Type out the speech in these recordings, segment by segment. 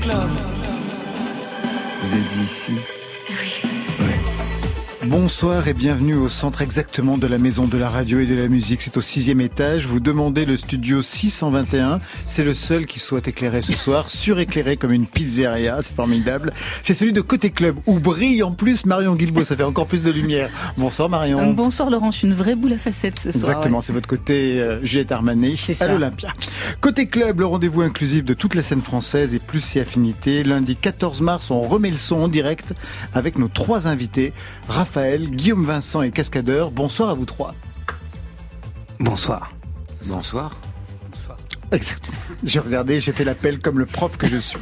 Club. Vous êtes ici Bonsoir et bienvenue au centre exactement de la maison de la radio et de la musique. C'est au sixième étage. Vous demandez le studio 621. C'est le seul qui soit éclairé ce soir, suréclairé comme une pizzeria. C'est formidable. C'est celui de Côté Club où brille en plus Marion Guilbault. Ça fait encore plus de lumière. Bonsoir Marion. Euh, bonsoir Laurent. Je suis une vraie boule à facettes ce soir. Exactement. C'est votre côté euh, Juliette Armanet à l'Olympia. Côté Club, le rendez-vous inclusif de toute la scène française et plus ses affinités. Lundi 14 mars, on remet le son en direct avec nos trois invités. Raphaël, Guillaume Vincent et Cascadeur. Bonsoir à vous trois. Bonsoir. Bonsoir. Exactement. J'ai regardé, j'ai fait l'appel comme le prof que je suis.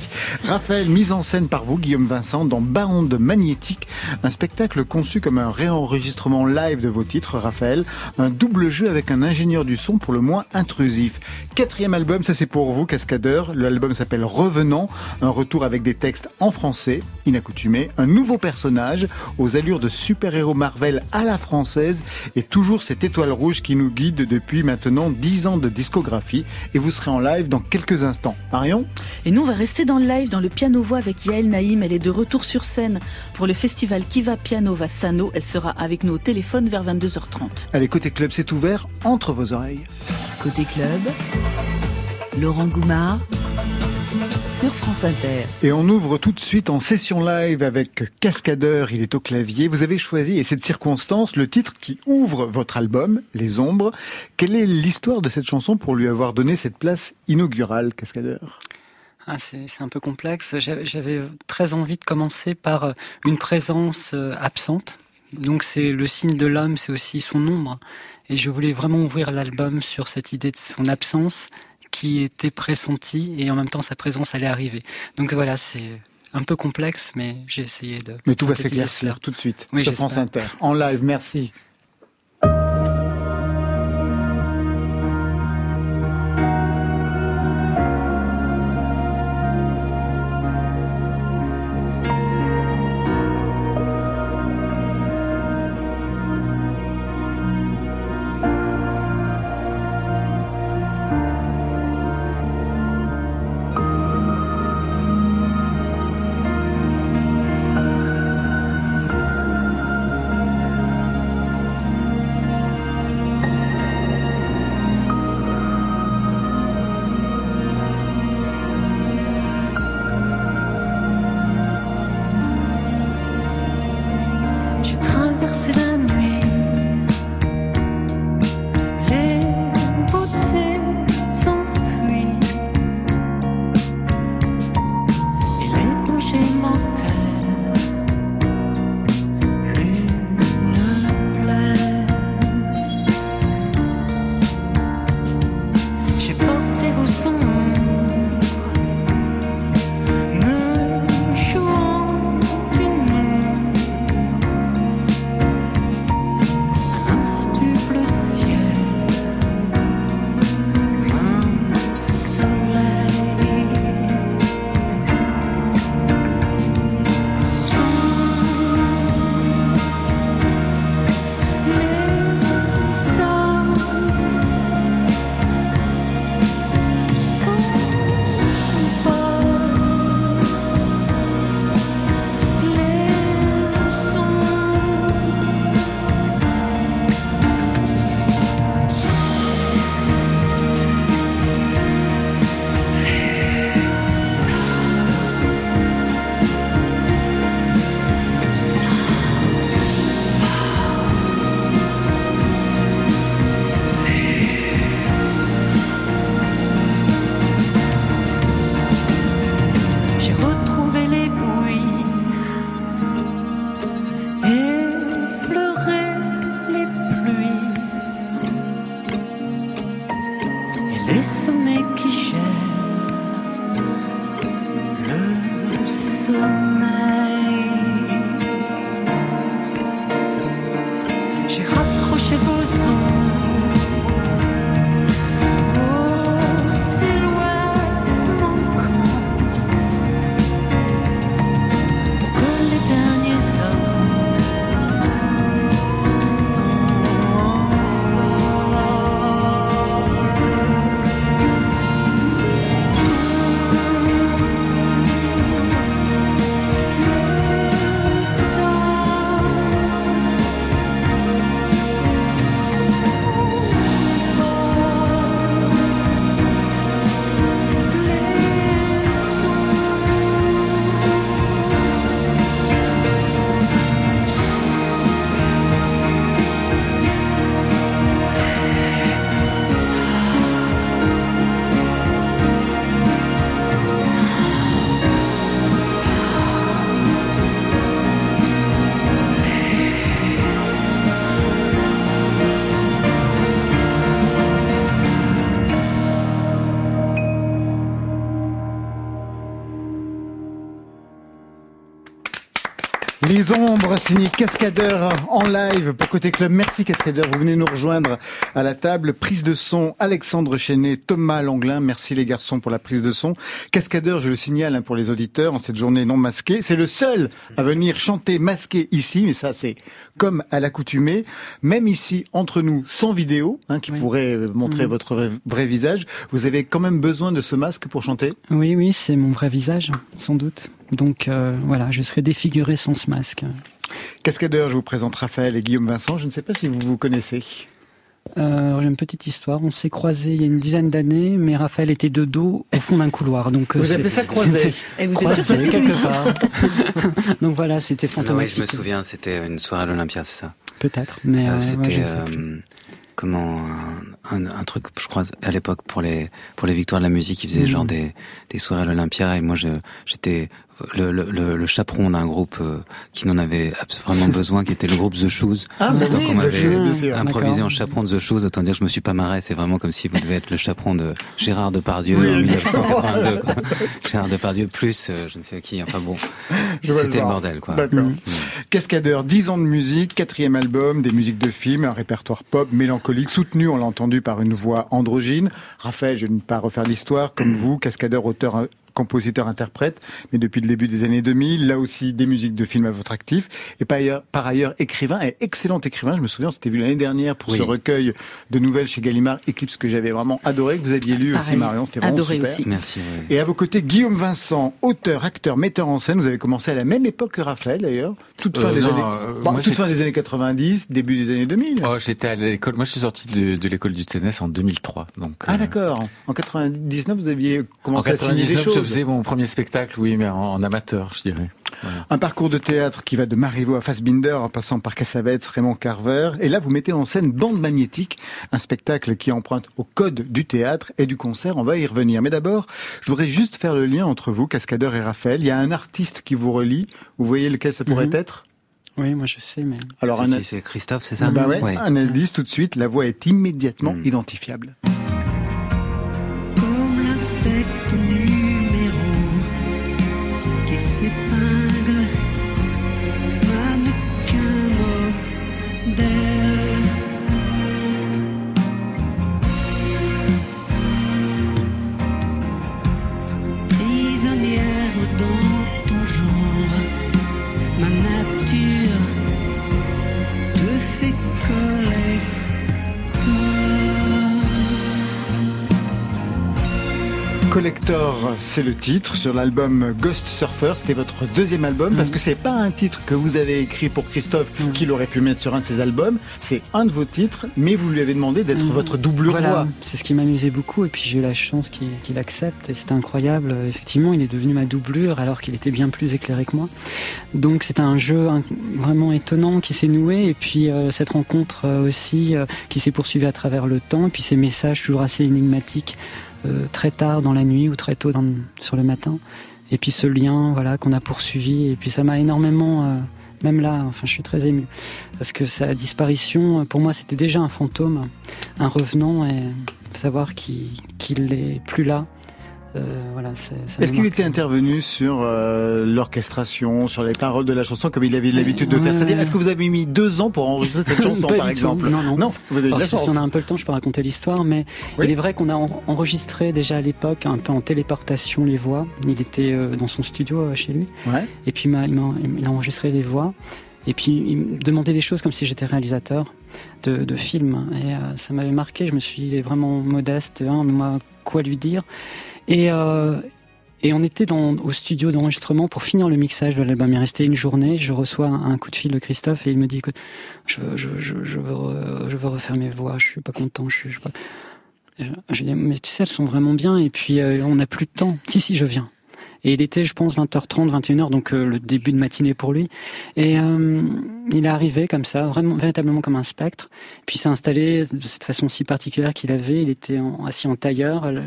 Raphaël, mise en scène par vous, Guillaume Vincent, dans Baonde Magnétique, un spectacle conçu comme un réenregistrement live de vos titres, Raphaël, un double jeu avec un ingénieur du son pour le moins intrusif. Quatrième album, ça c'est pour vous, Cascadeur. L'album s'appelle Revenant, un retour avec des textes en français, inaccoutumés, un nouveau personnage aux allures de super-héros Marvel à la française et toujours cette étoile rouge qui nous guide depuis maintenant dix ans de discographie en live dans quelques instants. Marion Et nous, on va rester dans le live, dans le piano-voix avec Yael Naïm. Elle est de retour sur scène pour le festival Kiva Piano Vassano. Elle sera avec nous au téléphone vers 22h30. Allez, côté club, c'est ouvert entre vos oreilles. Côté club, Laurent Goumard sur France Inter. Et on ouvre tout de suite en session live avec Cascadeur, il est au clavier. Vous avez choisi, et cette circonstance, le titre qui ouvre votre album, Les Ombres. Quelle est l'histoire de cette chanson pour lui avoir donné cette place inaugurale, Cascadeur? Ah, c'est un peu complexe. J'avais très envie de commencer par euh, une présence euh, absente. Donc c'est le signe de l'homme, c'est aussi son ombre. Et je voulais vraiment ouvrir l'album sur cette idée de son absence qui était pressenti et en même temps sa présence allait arriver. Donc voilà, c'est un peu complexe, mais j'ai essayé de. Mais tout va s'éclaircir tout de suite oui, sur France Inter. En live, merci. Les ombres, Cascadeur en live pour Côté Club. Merci Cascadeur, vous venez nous rejoindre à la table. Prise de son, Alexandre Chenet, Thomas Langlin. Merci les garçons pour la prise de son. Cascadeur, je le signale hein, pour les auditeurs, en cette journée non masquée. C'est le seul à venir chanter masqué ici, mais ça c'est comme à l'accoutumée. Même ici, entre nous, sans vidéo, hein, qui pourrait montrer mmh. votre vrai visage, vous avez quand même besoin de ce masque pour chanter? Oui, oui, c'est mon vrai visage, sans doute. Donc euh, voilà, je serai défiguré sans ce masque. Cascadeur, je vous présente Raphaël et Guillaume Vincent. Je ne sais pas si vous vous connaissez. Euh, j'ai une petite histoire. On s'est croisés il y a une dizaine d'années, mais Raphaël était de dos au fond d'un couloir. Donc vous appelez ça croisé Et vous êtes quelque part. donc voilà, c'était fantomatique. oui, je me souviens. C'était une soirée à l'Olympia, c'est ça Peut-être, mais euh, c'était comment un, un, truc je crois à l'époque pour les pour les victoires de la musique ils faisaient genre mm. des des soirées à l'Olympia et moi je j'étais le, le, le, chaperon d'un groupe euh, qui n'en avait vraiment besoin, qui était le groupe The Shoes. Ah, bah Donc on m'avait improvisé en chaperon de The Shoes, autant dire que je me suis pas marré. C'est vraiment comme si vous devez être le chaperon de Gérard Depardieu en 1982. Gérard Depardieu plus euh, je ne sais qui. Enfin bon, c'était le, bordel. quoi. Mm. Cascadeur, 10 ans de musique, quatrième album, des musiques de films, un répertoire pop mélancolique soutenu, on l'a entendu, par une voix androgyne. Raphaël, je ne vais pas refaire l'histoire, comme vous, cascadeur, auteur compositeur-interprète, mais depuis le début des années 2000, là aussi des musiques de films à votre actif, et par ailleurs, par ailleurs écrivain, et excellent écrivain, je me souviens, c'était vu l'année dernière pour ce recueil de nouvelles chez Gallimard, Eclipse, que j'avais vraiment adoré, que vous aviez lu aussi Marion, c'était vraiment adoré super. Aussi. Merci. Et à vos côtés, Guillaume Vincent, auteur, acteur, metteur en scène, vous avez commencé à la même époque que Raphaël d'ailleurs, toute fin, euh, des, années, euh, toute fin des années 90, début des années 2000. Oh, j'étais à l'école, moi je suis sorti de, de l'école du tennis en 2003. Donc, ah euh, d'accord, en 99 vous aviez commencé en 99, à je faisais mon premier spectacle, oui, mais en, amateur, je dirais. Un parcours de théâtre qui va de Marivaux à Fassbinder en passant par Cassavetes, Raymond Carver. Et là, vous mettez en scène Bande Magnétique, un spectacle qui emprunte au code du théâtre et du concert. On va y revenir. Mais d'abord, je voudrais juste faire le lien entre vous, Cascadeur et Raphaël. Il y a un artiste qui vous relie. Vous voyez lequel ça pourrait mhm. être? Oui, moi je sais, mais. Alors, c'est Christophe, c'est ça? Bah Un indice tout de suite, la voix est immédiatement hmm. identifiable. Collector, c'est le titre sur l'album Ghost Surfer. C'était votre deuxième album parce mm. que c'est pas un titre que vous avez écrit pour Christophe mm. qu'il aurait pu mettre sur un de ses albums. C'est un de vos titres, mais vous lui avez demandé d'être mm. votre double voix. C'est ce qui m'amusait beaucoup et puis j'ai eu la chance qu'il accepte et c'était incroyable. Effectivement, il est devenu ma doublure alors qu'il était bien plus éclairé que moi. Donc c'est un jeu vraiment étonnant qui s'est noué et puis euh, cette rencontre euh, aussi euh, qui s'est poursuivie à travers le temps et puis ces messages toujours assez énigmatiques. Euh, très tard dans la nuit ou très tôt dans, sur le matin. Et puis ce lien, voilà, qu'on a poursuivi. Et puis ça m'a énormément, euh, même là, enfin, je suis très ému parce que sa disparition, pour moi, c'était déjà un fantôme, un revenant, et savoir qu'il n'est plus là. Euh, voilà, Est-ce qu'il était intervenu sur euh, l'orchestration, sur les paroles de la chanson, comme il avait l'habitude de faire? C'est-à-dire, est-ce que vous avez mis deux ans pour enregistrer cette chanson, par exemple? Non, non. non vous avez si on a un peu le temps, je peux raconter l'histoire, mais il est vrai qu'on a enregistré déjà à l'époque, un peu en téléportation, les voix. Il était euh, dans son studio chez lui. Ouais. Et puis il a, il a enregistré les voix. Et puis il me demandait des choses comme si j'étais réalisateur de, de films. Et ça m'avait marqué. Je me suis vraiment modeste. Hein, moi, quoi lui dire? Et, euh, et on était au studio d'enregistrement pour finir le mixage de l'album. Il restait une journée. Je reçois un, coup de fil de Christophe et il me dit écoute, je veux, refaire mes voix. Je suis pas content. Je suis, je, dis mais tu sais, elles sont vraiment bien. Et puis euh, on n'a plus de temps. Si si, je viens. Et il était, je pense, 20h30, 21h, donc euh, le début de matinée pour lui. Et euh, il est arrivé comme ça, vraiment, véritablement comme un spectre. Puis il s'est installé de cette façon si particulière qu'il avait. Il était assis en tailleur, le,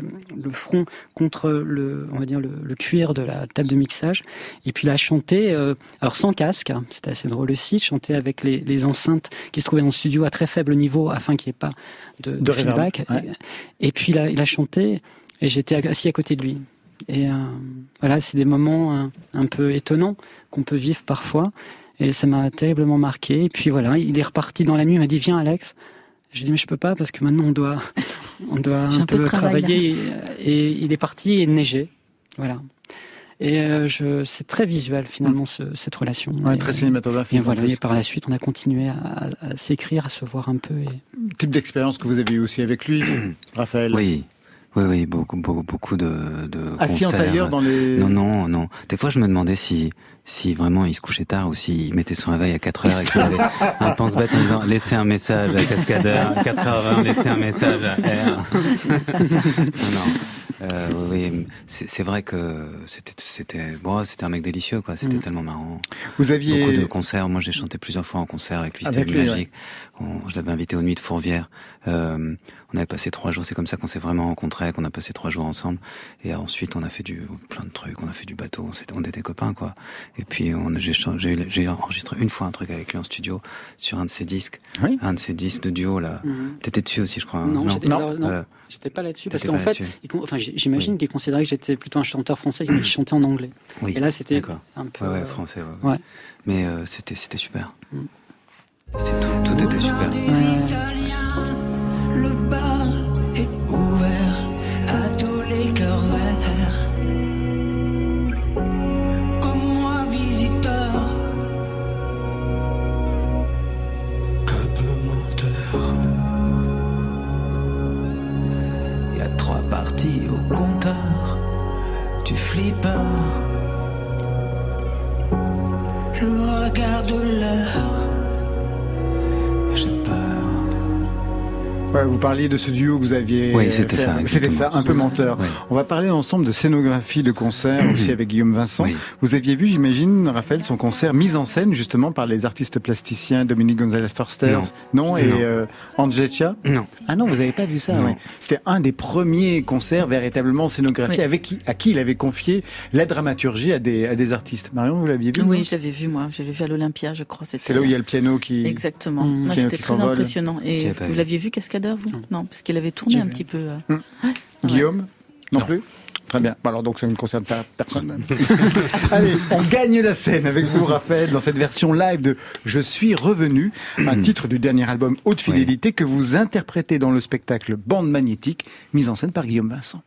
front contre le, on va dire, le, cuir de la table de mixage. Et puis il a chanté, euh, alors sans casque, hein, c'était assez drôle aussi, chanter avec les, les, enceintes qui se trouvaient en studio à très faible niveau afin qu'il n'y ait pas de, de, feedback. Et, et, puis il a, il a chanté et j'étais assis à côté de lui. Et euh, voilà, c'est des moments un, peu étonnants qu'on peut vivre parfois. Et ça m'a terriblement marqué. Et puis voilà, il est reparti dans la nuit, il m'a dit Viens, Alex. Je lui ai dit Mais je peux pas parce que maintenant on doit, on doit un, peu, travailler. Et, il est parti et neigeait. Voilà. Et euh, je, c'est très visuel finalement cette relation. Ouais, très cinématographique. Et voilà, et par la suite, on a continué à, à s'écrire, à se voir un peu. Et... Type d'expérience que vous avez eu aussi avec lui, Raphaël? Oui, oui, oui, beaucoup, beaucoup, beaucoup de, de Assis concerts. en tailleur dans les... Non, non, non. Des fois, je me demandais si, si vraiment il se couchait tard ou s'il mettait son réveil à 4 heures et qu'il avait un pense-bête en disant laissez un message à Cascadeur, 4h20, laissez un message à R. non, non. Euh, oui, c'est vrai que c'était c'était bon, c'était un mec délicieux quoi. C'était mm. tellement marrant. Vous aviez beaucoup de concerts. Moi, j'ai chanté plusieurs fois en concert avec lui. C'était magique. je l'avais invité aux Nuits de Fourvière. Euh, on avait passé trois jours. C'est comme ça qu'on s'est vraiment rencontrés, qu'on a passé trois jours ensemble. Et ensuite, on a fait du plein de trucs. On a fait du bateau. On, on était copains quoi. Et puis, j'ai enregistré une fois un truc avec lui en studio sur un de ses disques. Oui. Un de ses disques de duo là. Mm T'étais dessus aussi, je crois. Hein. Non, non, non. non. Euh, J'étais pas là-dessus parce qu'en fait, enfin, j'imagine qu'il considérait que j'étais plutôt un chanteur français qui chantait en anglais. Oui. Et là, c'était un peu. Ouais, ouais français. Ouais. ouais. Mais euh, c'était c'était super. Mm. Tout, tout était super. Vous parliez de ce duo que vous aviez. Oui, c'était ça. C'était ça, un peu menteur. On va parler ensemble de scénographie de concert aussi avec Guillaume Vincent. Vous aviez vu, j'imagine, Raphaël, son concert mis en scène justement par les artistes plasticiens Dominique Gonzalez Forster, non, et euh, Angecha Non. Ah non, vous n'avez pas vu ça. Ouais. C'était un des premiers concerts véritablement scénographie avec qui, à qui il avait confié la dramaturgie à des, à des artistes. Marion, vous l'aviez vu Oui, je l'avais vu moi. Je l'avais vu à l'Olympia, je crois. C'est là où il y a le piano qui. Exactement. Mmh. C'était très impressionnant. Et vous l'aviez vu, Cascade? Non. parce qu'il avait tourné un petit peu. Euh. Hum. Guillaume Non, plus Très bien. Alors donc ça ne concerne pas personne. Allez, on gagne la scène avec vous, Raphaël, dans cette version live de Je suis revenu, un titre du dernier album Haute Fidélité que vous interprétez dans le spectacle Bande magnétique, mise en scène par Guillaume Vincent.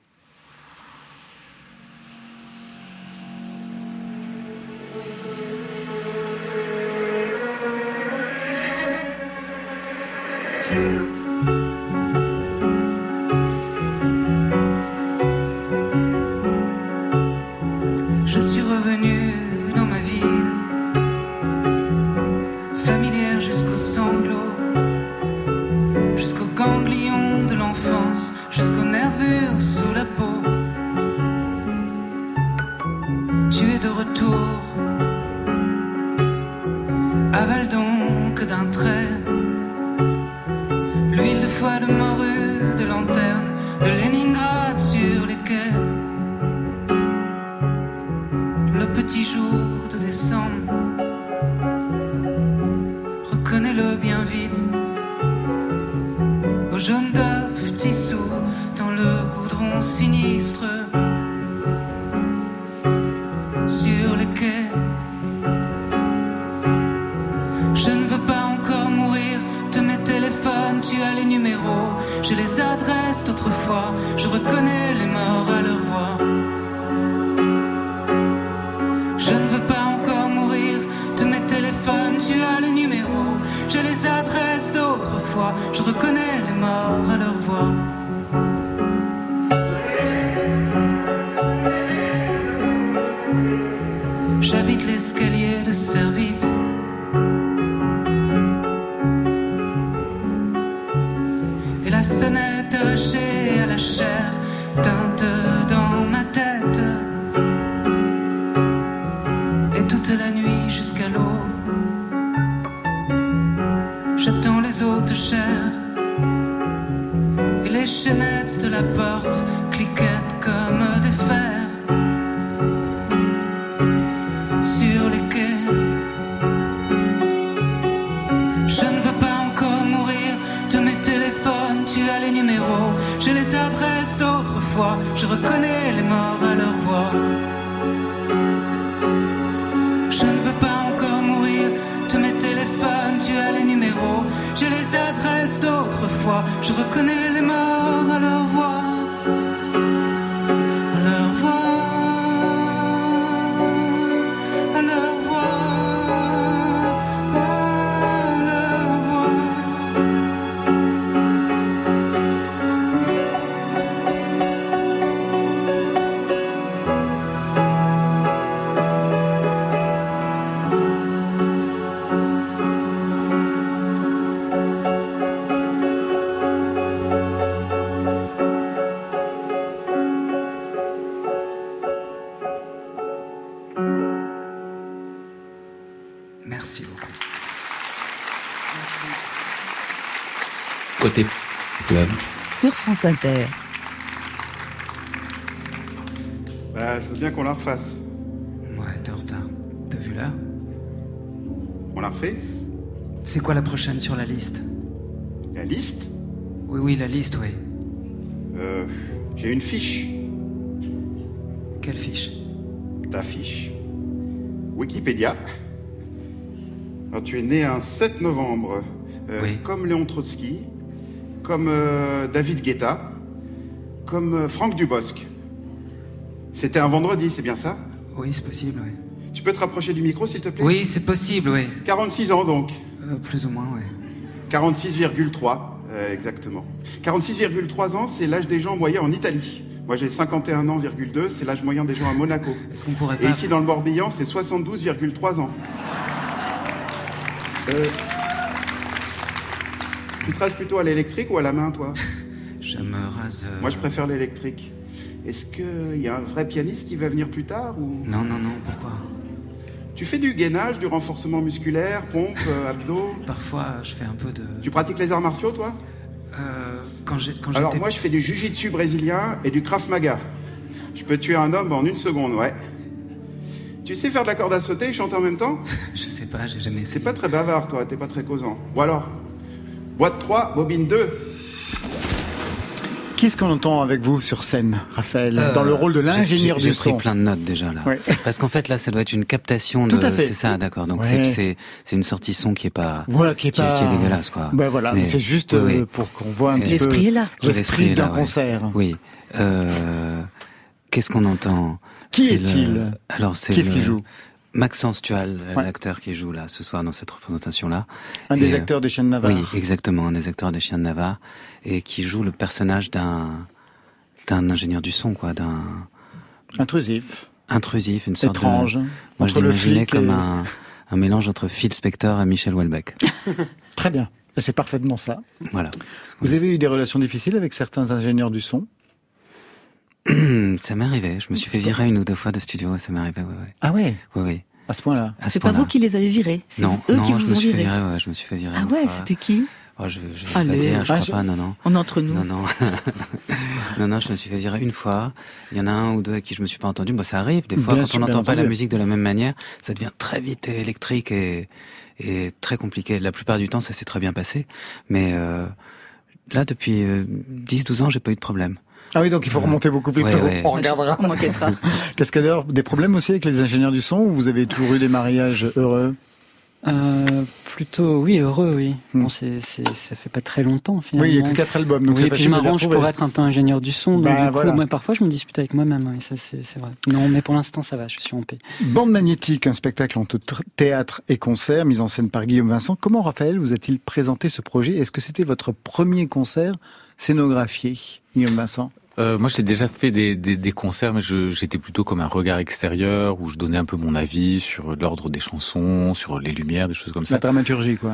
sur les quais. Je ne veux pas encore mourir de mes téléphones, tu as les numéros, j'ai les adresses d'autrefois, je reconnais les morts à leur voix. Je ne veux pas encore mourir de mes téléphones, tu as les numéros, j'ai les adresses d'autrefois, je reconnais les morts à leur voix France Inter. Bah, je veux bien qu'on la refasse. Ouais, t'es en retard. T'as vu l'heure On la refait C'est quoi la prochaine sur la liste La liste Oui, oui, la liste, oui. Euh, J'ai une fiche. Quelle fiche Ta fiche. Wikipédia. Alors, tu es né un 7 novembre. euh, Oui. Comme Léon Trotsky, comme euh, David Guetta, comme euh, Franck Dubosc. C'était un vendredi, c'est bien ça? Oui, c'est possible, oui. Tu peux te rapprocher du micro, s'il te plaît? Oui, c'est possible, oui. 46 ans, donc. Euh, plus ou moins, oui. 46,3, euh, exactement. 46,3 ans, c'est l'âge des gens moyens en Italie. Moi, j'ai 51 ans, virgule 2, c'est l'âge moyen des gens à Monaco. Est-ce qu'on pourrait Et pas... ici, dans le Morbihan, c'est 72,3 ans. Euh, tu te rases plutôt à l'électrique ou à la main, toi Je me rase... euh, Moi, je préfère l'électrique. Est-ce qu'il y a un vrai pianiste qui va venir plus tard ou Non, non, non, pourquoi? Tu fais du gainage, du renforcement musculaire, pompe, euh, abdos Parfois, je fais un peu de... Tu pratiques les arts martiaux, toi? Euh, quand j'ai- quand Alors j'étais... moi je fais du jujitsu brésilien et du krav maga. Je peux tuer un homme en une seconde, ouais. Tu sais faire de la corde à sauter et chanter en même temps? Je sais pas, j'ai jamais essayé. C'est pas très bavard toi, t'es pas très causant. Bon alors, boîte 3, bobine 2. Qu'est-ce qu'on entend avec vous sur scène, Raphaël, Euh, dans le rôle de l'ingénieur du J'ai pris son plein de notes déjà là. Ouais. Parce qu'en fait là, ça doit être une captation de. Tout à fait. C'est ça, d'accord. Donc Ouais. c'est- une sortie son qui est pas. Voilà, qui est qui, pas... qui est dégueulasse quoi. Ben voilà, Mais- c'est juste oui, oui. euh, pour qu'on voit un Et- petit peu L'esprit est là. l'esprit d'un ouais. concert. Oui. Euh, Qu'est-ce qu'on entend? Qui est-il? le- Alors c'est. Qui est-ce le- qui joue? Maxence Tual, Ouais. l'acteur qui joue là ce soir dans cette représentation là. Un des Et, euh, acteurs des Chiens de Navarre. Oui, exactement, un des acteurs des Chiens de Navarre et qui joue le personnage d'un d'un ingénieur du son quoi, d'un Intrusif, intrusif, une sorte de étrange, Moi, je entre l'imaginais comme et... un, un mélange entre Phil Spector et Michel Houellebecq. Très bien, c'est parfaitement ça. voilà. Vous avez eu des relations difficiles avec certains ingénieurs du son? ça m'est arrivé. Je me suis fait virer une ou deux fois de studio. Ça m'est arrivé, oui, oui. Ah ouais, Oui, oui. à ce point-là? À ce C'est pas vous qui les avez virés? c'est Non, eux non, qui je vous me ont suis fait virés. virer, ouais, je me suis fait virer. Ah ouais, c'était qui? Oh, je, je vais Allez. pas dire, je Ah, crois je- pas, non, non. On est entre nous. Non, non. non, non, je me suis fait virer une fois. Il y en a un ou deux à qui je me suis pas entendu. Bah, ça arrive. Des fois, Bien quand on n'entend pas la musique de la même manière, ça devient très vite électrique et, et très compliqué. La plupart du temps, ça s'est très bien passé. Mais, euh, là, depuis euh, 10-12 ans, j'ai pas eu de problème. Ah oui, donc il faut remonter beaucoup plus Ouais, tôt. ouais. On regardera. On m'enquêtera. Cascadeur, des problèmes aussi avec les ingénieurs du son ou vous avez toujours eu des mariages heureux Euh, plutôt, oui, heureux, oui. Hmm. Bon, c'est, c'est, ça fait pas très longtemps, finalement. Oui, il n'y a que quatre albums, donc oui, et puis je m'arrange pour être un peu ingénieur du son. Donc Bah, du coup, voilà. moi, parfois, je me dispute avec moi-même. Oui, ça, c'est, c'est vrai. Non, mais pour l'instant, ça va. Je suis en paix. Bande magnétique, un spectacle entre tr- théâtre et concert, mis en scène par Guillaume Vincent. Comment Raphaël vous a-t-il présenté ce projet? Est-ce que c'était votre premier concert scénographié, Guillaume Vincent? Euh, moi, j'ai déjà fait des, des, des concerts, mais j'étais plutôt comme un regard extérieur où je donnais un peu mon avis sur l'ordre des chansons, sur les lumières, des choses comme La ça. dramaturgie, quoi.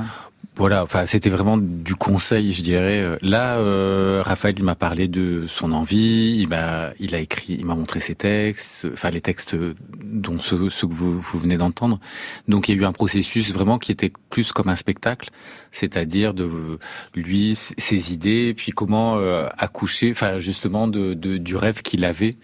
Voilà, enfin, c'était vraiment du conseil, je dirais. Là, euh, Raphaël, il m'a parlé de son envie, il m'a, il a écrit, il m'a montré ses textes, enfin les textes dont ceux, ceux que vous, vous venez d'entendre. Donc, il y a eu un processus vraiment qui était plus comme un spectacle, c'est-à-dire de lui, ses idées, puis comment euh, accoucher, enfin justement du rêve qu'il avait.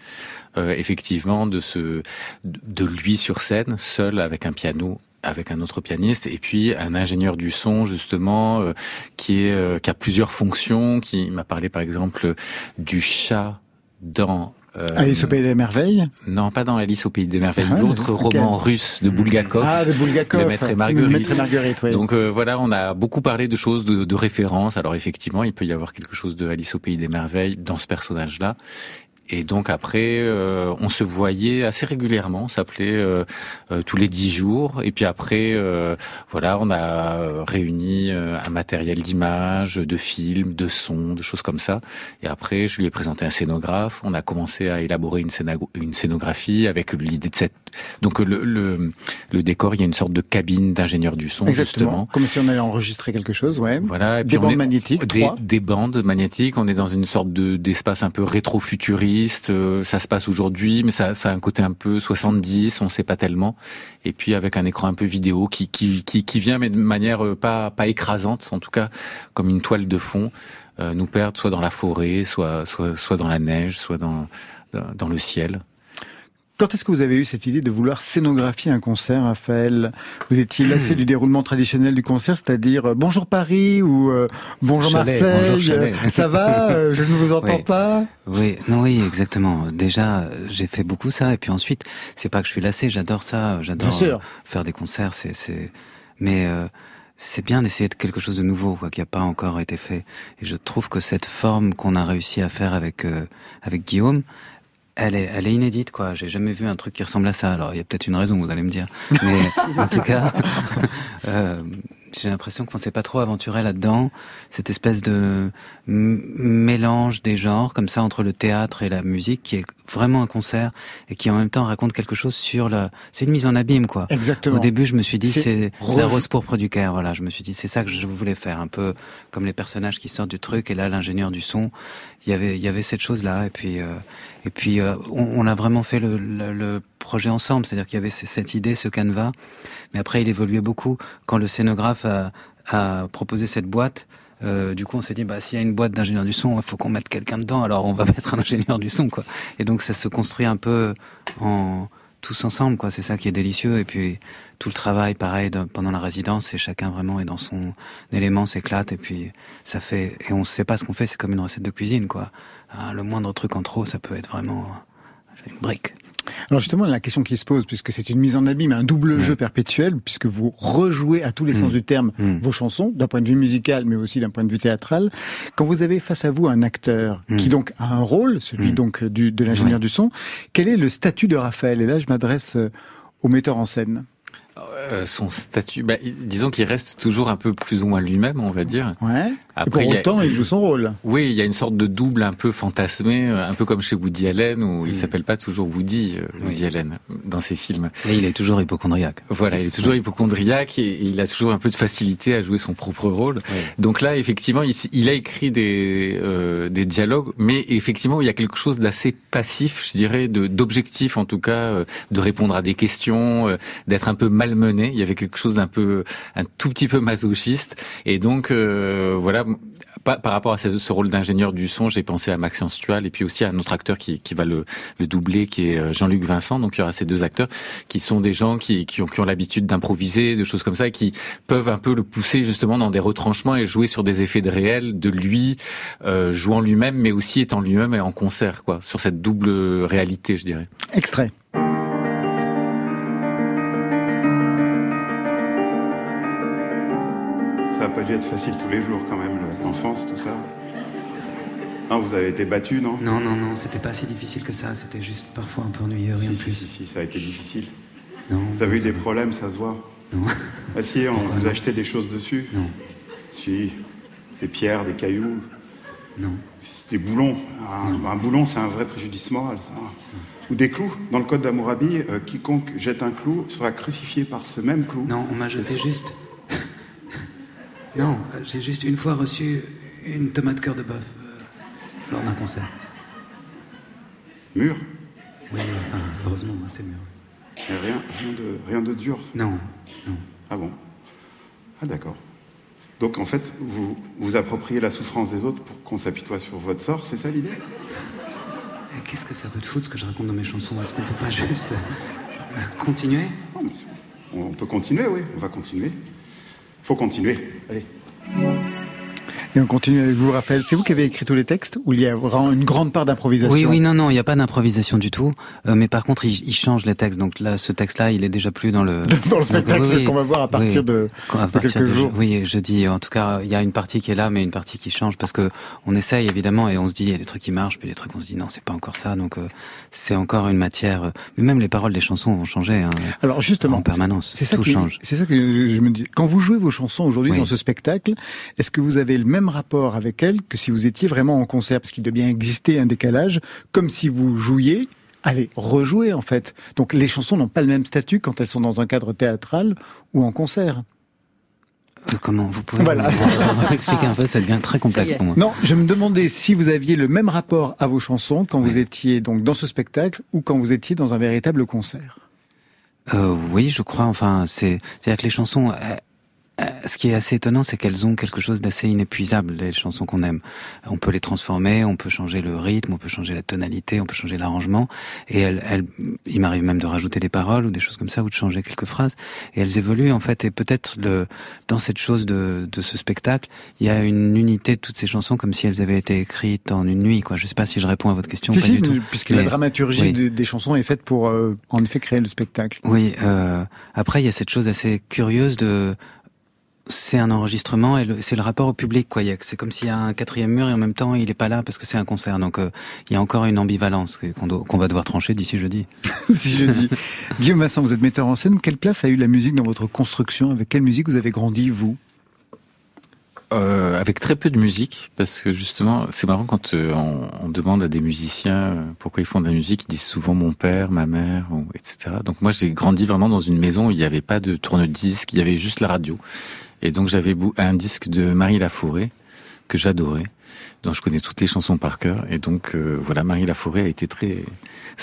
euh, effectivement de ce de lui sur scène seul avec un piano avec un autre pianiste et puis un ingénieur du son justement euh, qui est euh, qui a plusieurs fonctions qui m'a parlé par exemple du chat dans Euh, Alice au pays des merveilles Non, pas dans Alice au pays des merveilles. Ah, L'autre roman russe de Bulgakov. Ah, de Bulgakov. Le Maître et Marguerite. Maître et Marguerite oui. Donc euh, voilà, on a beaucoup parlé de choses de, de référence. Alors effectivement, il peut y avoir quelque chose de Alice au pays des merveilles dans ce personnage-là. Et donc après, euh, on se voyait assez régulièrement, on s'appelait euh, euh, tous les dix jours. Et puis après, voilà, on a réuni un matériel d'image, de films, de sons, de choses comme ça. Et après, je lui ai présenté un scénographe. On a commencé à élaborer une, une scénographie avec l'idée de cette. Donc le, le, le, décor, il y a une sorte de cabine d'ingénieur du son, Exactement. justement. Comme si on allait enregistrer quelque chose, ouais. Voilà. Et des bandes magnétiques. Des, des, bandes magnétiques. On est dans une sorte de d'espace un peu rétro-futuriste euh, ça se passe aujourd'hui, mais ça, a un côté un peu 70, on sait pas tellement. Et puis avec un écran un peu vidéo qui, qui, qui, qui vient, mais de manière euh, pas, pas écrasante, en tout cas comme une toile de fond, euh, nous perdre soit dans la forêt, soit, soit, soit dans la neige, soit dans, dans le ciel. Quand est-ce que vous avez eu cette idée de vouloir scénographier un concert, Raphaël? Vous étiez lassé du déroulement traditionnel du concert, c'est-à-dire euh, bonjour Paris ou euh, bonjour Marseille, euh, ça va Je ne vous entends pas? Oui, non, oui, exactement. Déjà, j'ai fait beaucoup ça, et puis ensuite, c'est pas que je suis lassé, j'adore ça, j'adore faire des concerts, c'est, c'est, mais c'est bien d'essayer de quelque chose de nouveau, quoi, qui n'a pas encore été fait. Et je trouve que cette forme qu'on a réussi à faire avec avec Guillaume, elle est, elle est inédite, quoi. J'ai jamais vu un truc qui ressemble à ça. Alors, il y a peut-être une raison, vous allez me dire. Mais en tout cas, euh, j'ai l'impression qu'on s'est pas trop aventuré là-dedans. Cette espèce de mélange des genres, comme ça, entre le théâtre et la musique, qui est vraiment un concert et qui en même temps raconte quelque chose sur la. C'est une mise en abîme, quoi. Exactement. Au début, je me suis dit, c'est la rose pourpre du Caire. Voilà, je me suis dit, c'est ça que je voulais faire, un peu comme les personnages qui sortent du truc. Et là, l'ingénieur du son, il y avait, il y avait cette chose-là. Et puis, euh, et puis, euh, on, on, a vraiment fait le, le, le projet ensemble. C'est-à-dire qu'il y avait cette idée, ce canevas. Mais après, il évoluait beaucoup. Quand le scénographe a, a proposé cette boîte, euh, du coup, on s'est dit, bah, s'il y a une boîte d'ingénieur du son, il faut qu'on mette quelqu'un dedans. Alors, on va mettre un ingénieur du son, quoi. Et donc, ça se construit un peu en tous ensemble, quoi. C'est ça qui est délicieux. Et puis, tout le travail, pareil, pendant la résidence, c'est chacun vraiment est dans son élément, s'éclate. Et puis, ça fait, et on sait pas ce qu'on fait. C'est comme une recette de cuisine, quoi. Ah, le moindre truc en trop, ça peut être vraiment une brique. Alors justement, la question qui se pose, puisque c'est une mise en abîme, un double jeu perpétuel, puisque vous rejouez à tous les sens mm. du terme mm. vos chansons, d'un point de vue musical, mais aussi d'un point de vue théâtral. Quand vous avez face à vous un acteur mm. qui donc a un rôle, celui donc du, de l'ingénieur du son, quel est le statut de Raphaël? Et là, je m'adresse euh, au metteur en scène. Euh, son statut, bah, disons qu'il reste toujours un peu plus ou moins lui-même, on va dire. Ouais. Après, pour autant, il, joue son rôle. Oui, il y a une sorte de double un peu fantasmé, euh, un peu comme chez Woody Allen, où il mm. s'appelle pas toujours Woody, euh, Woody Allen, dans ses films. Et il est toujours hypochondriaque. Voilà, il est toujours hypochondriaque et, il a toujours un peu de facilité à jouer son propre rôle. Donc là, effectivement, il, a écrit des, euh, des dialogues, mais effectivement, il y a quelque chose d'assez passif, je dirais, d'objectif en tout cas, de répondre à des questions, d'être un peu malmené. Il y avait quelque chose d'un peu, un tout petit peu masochiste. Et donc, voilà, par, par, rapport à ce, ce rôle d'ingénieur du son, j'ai pensé à Maxence Tual et puis aussi à un autre acteur qui, qui va le, le, doubler, qui est euh, Jean-Luc Vincent. Donc il y aura ces deux acteurs qui sont des gens qui, qui ont, qui ont l'habitude d'improviser, de choses comme ça, et qui peuvent un peu le pousser justement dans des retranchements et jouer sur des effets de réel, de lui euh, jouant lui-même, mais aussi étant lui-même et en concert, quoi, sur cette double réalité, je dirais. Extrait. ça n'a pas dû être facile tous les jours quand même, l'enfance, tout ça. Non, vous avez été battu, non? Non, non, non, c'était pas si difficile que ça, c'était juste parfois un peu ennuyeux, rien de plus. Si, si, ça a été difficile. Non. Vous avez eu des problèmes, ça se voit Non. Ah si, on vous achetait des choses dessus? Non. Si, des pierres, des cailloux. Non. Des boulons. Un, boulon, c'est un vrai préjudice moral, ça. Ou des clous. Dans le code d'Amourabi, euh, quiconque jette un clou sera crucifié par ce même clou. Non, on m'a jeté juste non, j'ai juste une fois reçu une tomate cœur de bœuf euh, lors d'un concert. Mûr? Oui, enfin, heureusement, c'est mûr. rien, rien, de, rien de dur? Non, non. Ah bon? Ah d'accord. Donc en fait, vous vous appropriez la souffrance des autres pour qu'on s'apitoie sur votre sort, c'est ça l'idée? Qu'est-ce que ça peut te foutre ce que je raconte dans mes chansons? Est-ce qu'on peut pas juste euh, continuer? On peut continuer, oui, on va continuer faut continuer. Allez. Et on continue avec vous, Raphaël. C'est vous qui avez écrit tous les textes ou il y a vraiment une grande part d'improvisation Oui, oui, non, non, il n'y a pas d'improvisation du tout. Euh, mais par contre, il, il, change les textes. Donc là, ce texte-là, il est déjà plus dans le dans le spectacle oui, qu'on va voir à partir de, à partir quelques de, jours. Oui, je dis. En tout cas, il y a une partie qui est là, mais une partie qui change parce que on essaye évidemment et on se dit il y a des trucs qui marchent, puis des trucs on se dit non, c'est pas encore ça. Donc euh, c'est encore une matière. Euh, mais même les paroles des chansons vont changer. Hein, Alors justement, en permanence, c'est ça tout qui, change. C'est ça que je, je me dis. Quand vous jouez vos chansons aujourd'hui Oui. dans ce spectacle, est-ce que vous avez le même rapport avec elles que si vous étiez vraiment en concert Parce qu'il doit bien exister un décalage, comme si vous jouiez. Allez, rejouer en fait. Donc les chansons n'ont pas le même statut quand elles sont dans un cadre théâtral ou en concert. Euh, Comment vous pouvez Voilà. expliquer un peu Ça devient très complexe pour moi. Non, je me demandais si vous aviez le même rapport à vos chansons quand vous étiez donc dans ce spectacle ou quand vous étiez dans un véritable concert. Euh, oui, je crois. Enfin, c'est c'est-à-dire que les chansons. Euh, ce qui est assez étonnant, c'est qu'elles ont quelque chose d'assez inépuisable, les chansons qu'on aime. On peut les transformer, on peut changer le rythme, on peut changer la tonalité, on peut changer l'arrangement. Et elles, elles, il m'arrive même de rajouter des paroles ou des choses comme ça, ou de changer quelques phrases. Et elles évoluent, en fait. Et peut-être le, dans cette chose de, de ce spectacle, il y a une unité de toutes ces chansons comme si elles avaient été écrites en une nuit, quoi. Je sais pas si je réponds à votre question. Si, pas si, du tout. puisque Mais- la dramaturgie oui. des, des chansons est faite pour euh, en effet créer le spectacle. Oui, euh, après il y a cette chose assez curieuse de c'est un enregistrement et c'est le rapport au public quoi. C'est comme s'il y a un quatrième mur et en même temps il est pas là parce que c'est un concert. Donc euh, il y a encore une ambivalence qu'on va devoir trancher d'ici jeudi. si je dis. Guillaume Vincent, vous êtes metteur en scène. Quelle place a eu la musique dans votre construction? Avec quelle musique vous avez grandi, vous? Euh, avec très peu de musique, parce que justement, c'est marrant quand euh, on, on demande à des musiciens euh, pourquoi ils font de la musique, ils disent souvent mon père, ma mère, ou, etc. Donc moi, j'ai grandi vraiment dans une maison où il n'y avait pas de tourne-disque, il y avait juste la radio. Et donc j'avais un disque de Marie Laforêt que j'adorais, dont je connais toutes les chansons par cœur. Et donc euh, voilà, Marie Laforêt a été très,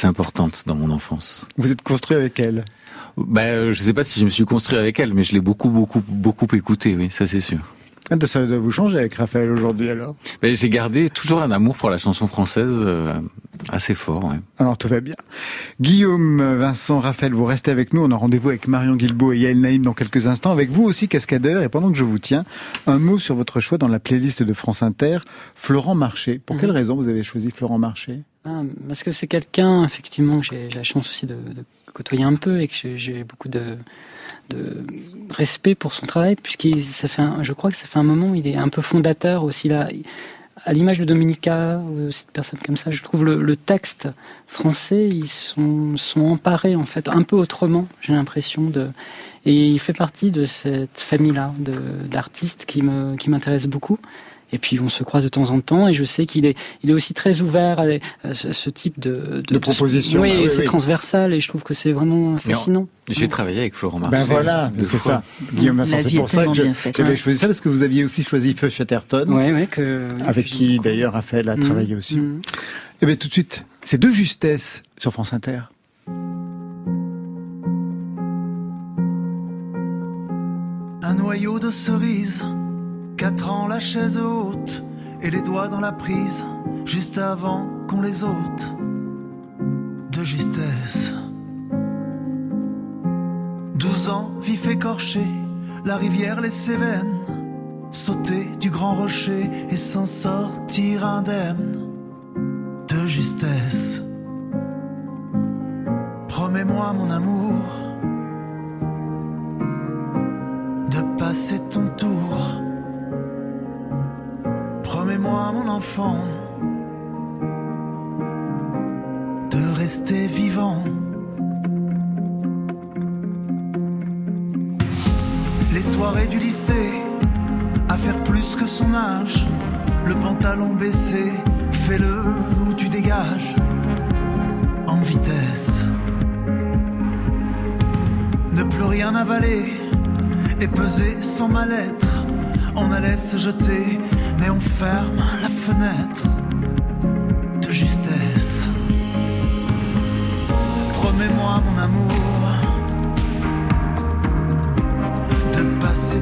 importante dans mon enfance. Vous êtes construit avec elle? Euh, je sais pas si je me suis construit avec elle, mais je l'ai beaucoup, beaucoup, beaucoup écouté, oui, ça c'est sûr. Ah, Ça doit vous changer avec Raphaël aujourd'hui alors. Ben, j'ai gardé toujours un amour pour la chanson française euh, assez fort. Ouais. Alors tout va bien. Guillaume, Vincent, Raphaël, vous restez avec nous. On a rendez-vous avec Marion Guilbault et Yael Naïm dans quelques instants. Avec vous aussi, cascadeur. Et pendant que je vous tiens, un mot sur votre choix dans la playlist de France Inter, Florent Marché. Pour quelle Mhm. raison vous avez choisi Florent Marché? Ah, parce que c'est quelqu'un, effectivement, que j'ai la chance aussi de, de côtoyer un peu et que j'ai- j'ai beaucoup de, de respect pour son travail, puisqu'il ça fait un- je crois que ça fait un moment, il est un peu fondateur aussi là. À l'image de Dominica ou cette personne comme ça, je trouve le, le texte français, ils sont, sont emparés en fait un peu autrement, j'ai l'impression de. Et il fait partie de cette famille-là d'artistes qui me qui m'intéresse beaucoup. Et puis on se croise de temps en temps, et je sais qu'il est, il est aussi très ouvert à, à ce, ce type de, De propositions. Oui, Ah oui, c'est oui. transversal, et je trouve que c'est vraiment fascinant. J'ai travaillé avec Florent Marché. Ben voilà, c'est ça. Guillaume Vincent, c'est pour ça que j'avais Ouais. choisi ça parce que vous aviez aussi choisi Feu Chatterton, Ouais, ouais, que, avec qui d'ailleurs Raphaël a beaucoup. travaillé aussi. mm. Eh bien tout de suite, c'est de justesse sur France Inter. Un noyau de cerise, quatre ans la chaise haute, et les doigts dans la prise, juste avant qu'on les ôte. De justesse. Douze ans, vif écorché, la rivière les Cévennes, sauter du grand rocher et s'en sortir indemne. De justesse. Promets-moi mon amour de passer ton tour. Promets-moi, mon enfant, de rester vivant. Les soirées du lycée, à faire plus que son âge, le pantalon baissé, fais-le ou tu dégages, en vitesse. Ne plus rien avaler et peser sans mal-être. On allait se jeter, mais on ferme la fenêtre de justesse. Promets-moi, mon amour, de passer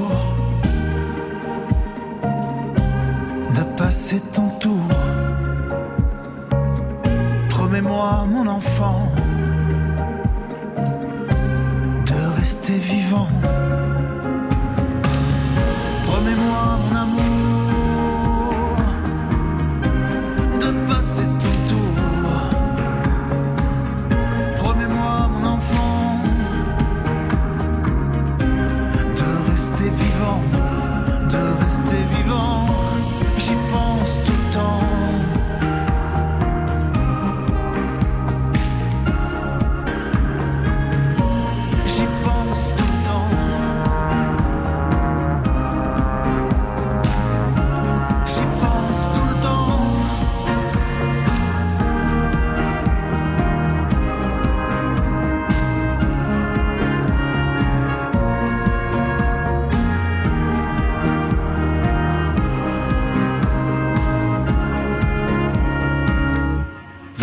mon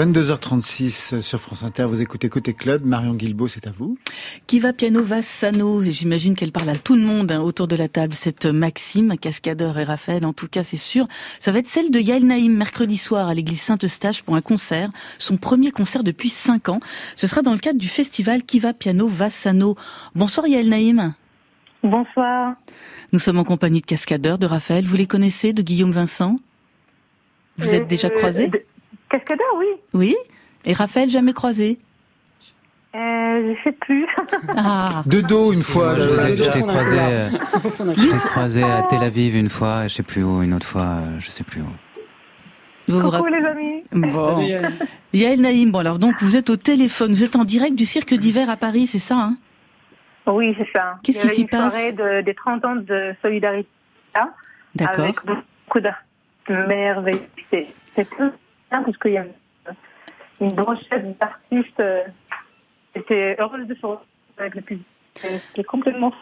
22h36 sur France Inter, vous écoutez Côté Club. Marion Guilbault, c'est à vous. Qui va piano va Sano. J'imagine qu'elle parle à tout le monde hein, autour de la table. Cette Maxime, cascadeur et Raphaël, en tout cas, c'est sûr. Ça va être celle de Yael Naïm mercredi soir à l'église Saint-Eustache pour un concert. Son premier concert depuis cinq ans. Ce sera dans le cadre du festival Qui va piano va Sano. Bonsoir Yael Naïm. Bonsoir. Nous sommes en compagnie de cascadeurs, de Raphaël. Vous les connaissez, de Guillaume Vincent? Vous êtes déjà croisés? Cascadeur, oui. Oui Et Raphaël, jamais croisé Euh, je sais plus. Ah De dos une fois. Moi, je t'ai croisé, euh, je t'ai croisé à Tel Aviv une fois, je sais plus où, une autre fois, euh, je sais plus où. Vous Coucou les amis. Bon. Salut. Yael Naïm, bon alors donc vous êtes au téléphone, vous êtes en direct du cirque d'hiver à Paris, c'est ça hein? Oui, c'est ça. Qu'est-ce Il y qui s'y une passe? soirée de, des 30 ans de solidarité D'accord. avec beaucoup d'artistes merveilleux. C'est c'est tout parce qu'il y a une brochette d'artistes. euh, J'étais heureuse de se retrouver avec le public. C'est complètement...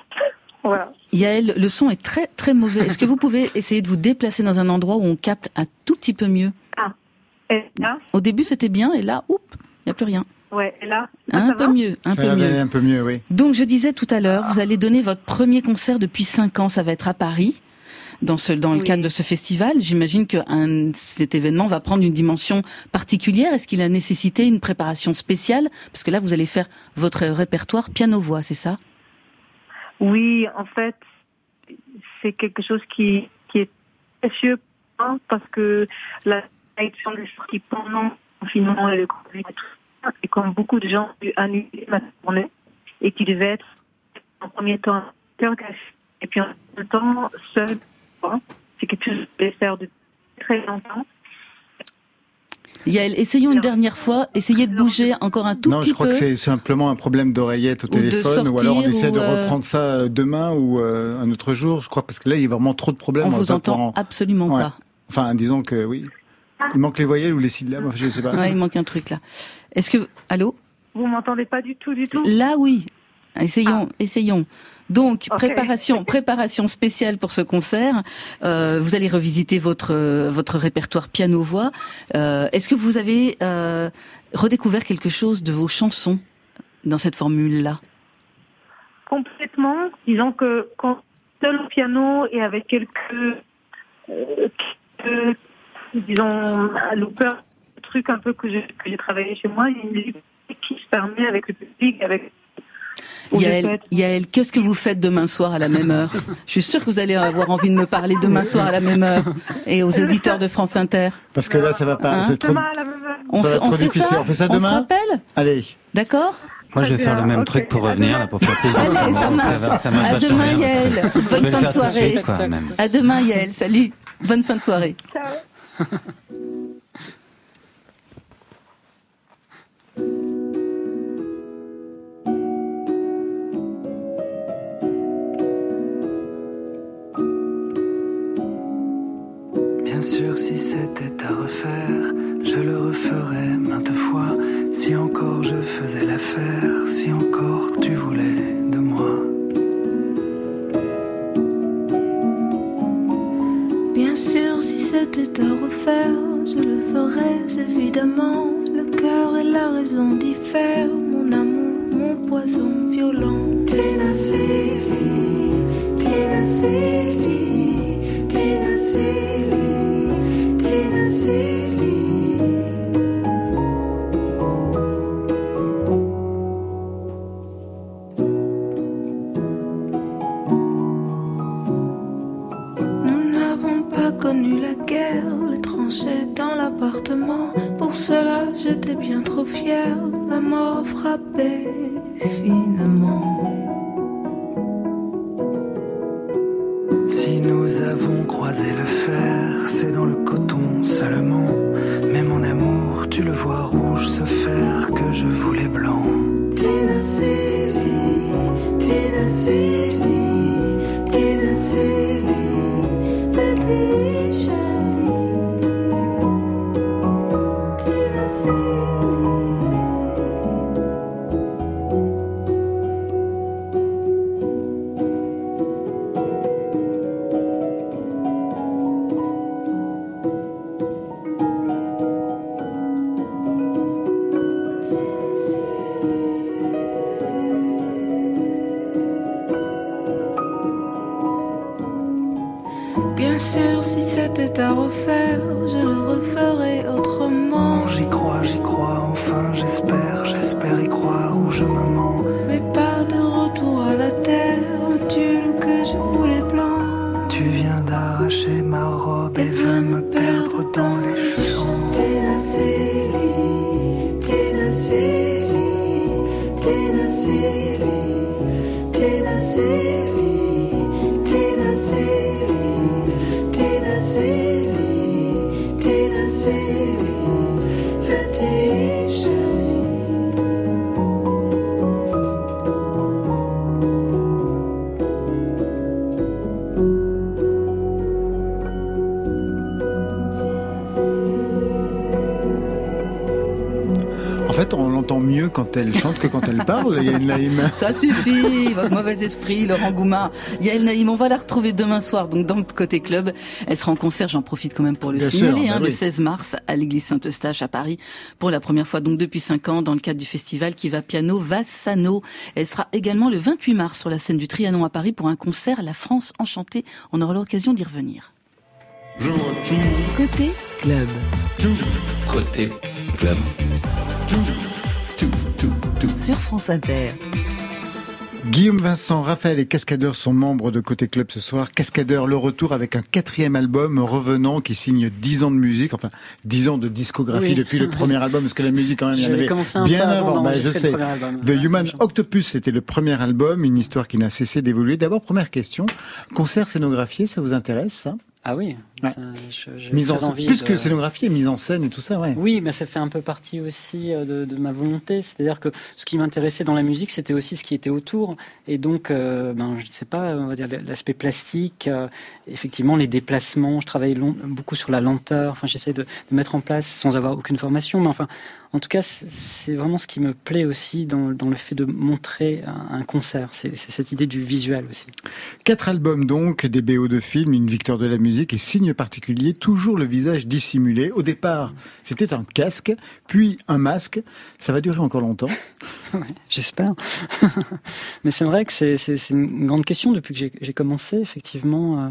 Voilà. Yael, le son est très très mauvais. Est-ce que vous pouvez essayer de vous déplacer dans un endroit où on capte un tout petit peu mieux Et là, Au début c'était bien et là, oups, il n'y a plus rien. ouais, et là, là, Un ça peu va mieux, un Ça peu mieux. un peu mieux, oui. Donc je disais tout à l'heure, vous allez donner votre premier concert depuis 5 ans, ça va être à Paris. Dans, ce, dans le cadre de ce festival, j'imagine que un- cet événement va prendre une dimension particulière. Est-ce qu'il a nécessité une préparation spéciale? Parce que là, vous allez faire votre répertoire piano-voix, c'est ça? Oui, en fait, c'est quelque chose qui, qui est précieux pour moi, parce que la direction est sortie pendant le confinement et le Covid et comme beaucoup de gens ont dû annuler ma tournée et qui devait être en premier temps et puis en même temps seul. Quoi. C'est quelque chose que je voulais faire depuis très longtemps. Yael, essayons une dernière fois, essayez de bouger encore un tout non, petit je crois peu. que c'est simplement un problème d'oreillette au Ou téléphone, ou alors on essaie de euh, reprendre ça euh, demain ou euh, un autre jour. Je crois parce que là, il y a vraiment trop de problèmes. On va vous entend en- absolument Ouais. pas. Enfin, disons que oui. Il manque les voyelles ou les syllabes, je sais pas. Ouais, il manque un truc là. Est-ce que allô? Vous m'entendez pas du tout, du tout? Là oui. Essayons, essayons. Donc préparation, préparation spéciale pour ce concert. Euh, vous allez revisiter votre votre répertoire piano voix. Euh, Est-ce que vous avez euh, redécouvert quelque chose de vos chansons dans cette formule là Complètement. Disons que quand seul au piano et avec quelques, quelques, disons, loopers, trucs un peu que j'ai que travaillé chez moi, il y a une musique qui se permet avec le public, avec Yael, Yael, qu'est-ce que vous faites demain soir à la même heure Je suis sûre que vous allez avoir envie de me parler demain soir à la même heure et aux auditeurs de France Inter. Parce que là, ça va pas. Hein c'est trop... Demain. On, Ça va on trop fait difficile. ça On fait ça On se demain rappelle Allez. D'accord Moi, je vais faire le même truc pour revenir, demain. là, pour faire plaisir. Allez, ça marche. va, ça marche À demain, bien, Yael. Bonne fin de soirée. suite, quoi, même. À demain Yael, salut. Bonne fin de soirée. Ciao. Sûr, si c'était à refaire, je le referais maintes fois. Si encore je faisais l'affaire, si encore tu voulais de moi. Bien sûr, si c'était à refaire, je le ferais évidemment. Le cœur et la raison diffèrent, mon amour, mon poison violent. Ténacité, ténacité. Nous quand elle chante que quand elle parle, Yael Naïm. Ça suffit, votre mauvais esprit, Laurent Goumard. Yael Naïm, on va la retrouver demain soir, donc dans le côté club. Elle sera en concert, j'en profite quand même pour le Bien signaler, sûr, bah hein, oui. le 16 mars à l'église Saint-Eustache à Paris, pour la première fois, donc depuis 5 ans, dans le cadre du festival qui va piano Vassano. Elle sera également le 28 mars sur la scène du Trianon à Paris pour un concert La France enchantée. On aura l'occasion d'y revenir. Côté club. Côté club. Sur France Inter. Guillaume Vincent, Raphaël et Cascadeur sont membres de Côté Club ce soir. Cascadeur, le retour avec un quatrième album revenant qui signe 10 ans de musique, enfin 10 ans de discographie Oui. depuis le premier album, parce que la musique quand même, il y en avait commencé un bien peu avant avant. Bah, je sais. le premier album. The Human Octopus, c'était le premier album, une histoire qui n'a cessé d'évoluer. D'abord, première question, concert scénographié, ça vous intéresse ça? Ah oui, Ouais. ça, je- j'ai Mise en envie plus de- que scénographie et mise en scène et tout ça, ouais. Oui, mais ça fait un peu partie aussi euh, de, de ma volonté. C'est-à-dire que ce qui m'intéressait dans la musique, c'était aussi ce qui était autour. Et donc, euh, ben, je ne sais pas, on va dire l'aspect plastique, euh, effectivement, les déplacements. Je travaille long- beaucoup sur la lenteur. Enfin, j'essaie de, de mettre en place sans avoir aucune formation. Mais enfin, en tout cas, c'est- vraiment ce qui me plaît aussi dans, dans le fait de montrer un, un concert. C'est cette idée du visuel aussi. Quatre albums donc, des BO de films, une victoire de la musique et signe particulier, toujours le visage dissimulé. Au départ, c'était un casque, puis un masque. Ça va durer encore longtemps. J'espère. Mais c'est vrai que c'est une grande question depuis que j'ai- commencé, effectivement. euh.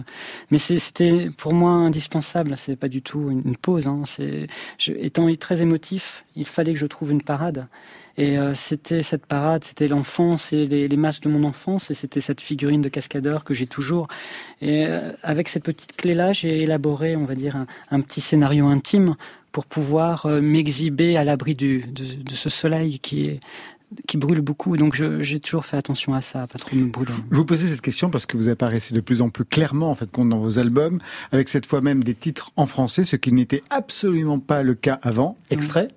Mais c'était pour moi indispensable. C'est pas du tout une, une pause. Hein. Je- étant très émotif, il fallait que je trouve une parade. Et euh, c'était cette parade, c'était l'enfance et les, les masques de mon enfance, et c'était cette figurine de cascadeur que j'ai toujours. Et euh, avec cette petite clé-là, j'ai élaboré, on va dire, un, un petit scénario intime pour pouvoir euh, m'exhiber à l'abri de, de ce soleil qui est qui brûle beaucoup. Donc j'ai toujours fait attention à ça, pas trop me brûler. Je vous posais cette question parce que vous apparaissez de plus en plus clairement en fait dans vos albums, avec cette fois même des titres en français, ce qui n'était absolument pas le cas avant. Extrait.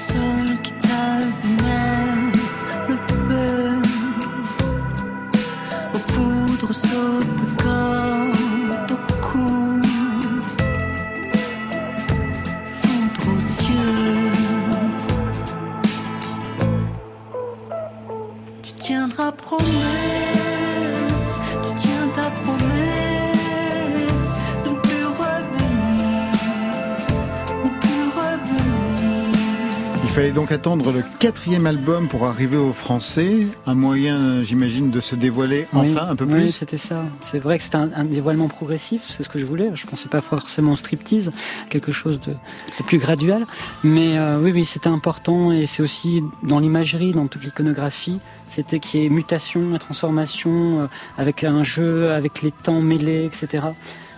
Sol qui t'a fenêtre, le feu au bout foudre saute corps au cou. Foudre aux yeux. Tu tiendras promesse, fallait donc attendre le quatrième album pour arriver au français. Un moyen, j'imagine, de se dévoiler Oui, enfin un peu oui, plus. c'était ça. C'est vrai que c'était un, un dévoilement progressif, c'est ce que je voulais. Je pensais pas forcément striptease, quelque chose de, de plus graduel. Mais euh, oui, oui, c'était important et c'est aussi dans l'imagerie, dans toute l'iconographie, c'était qu'il y ait mutation et transformation euh, avec un jeu, avec les temps mêlés, etc.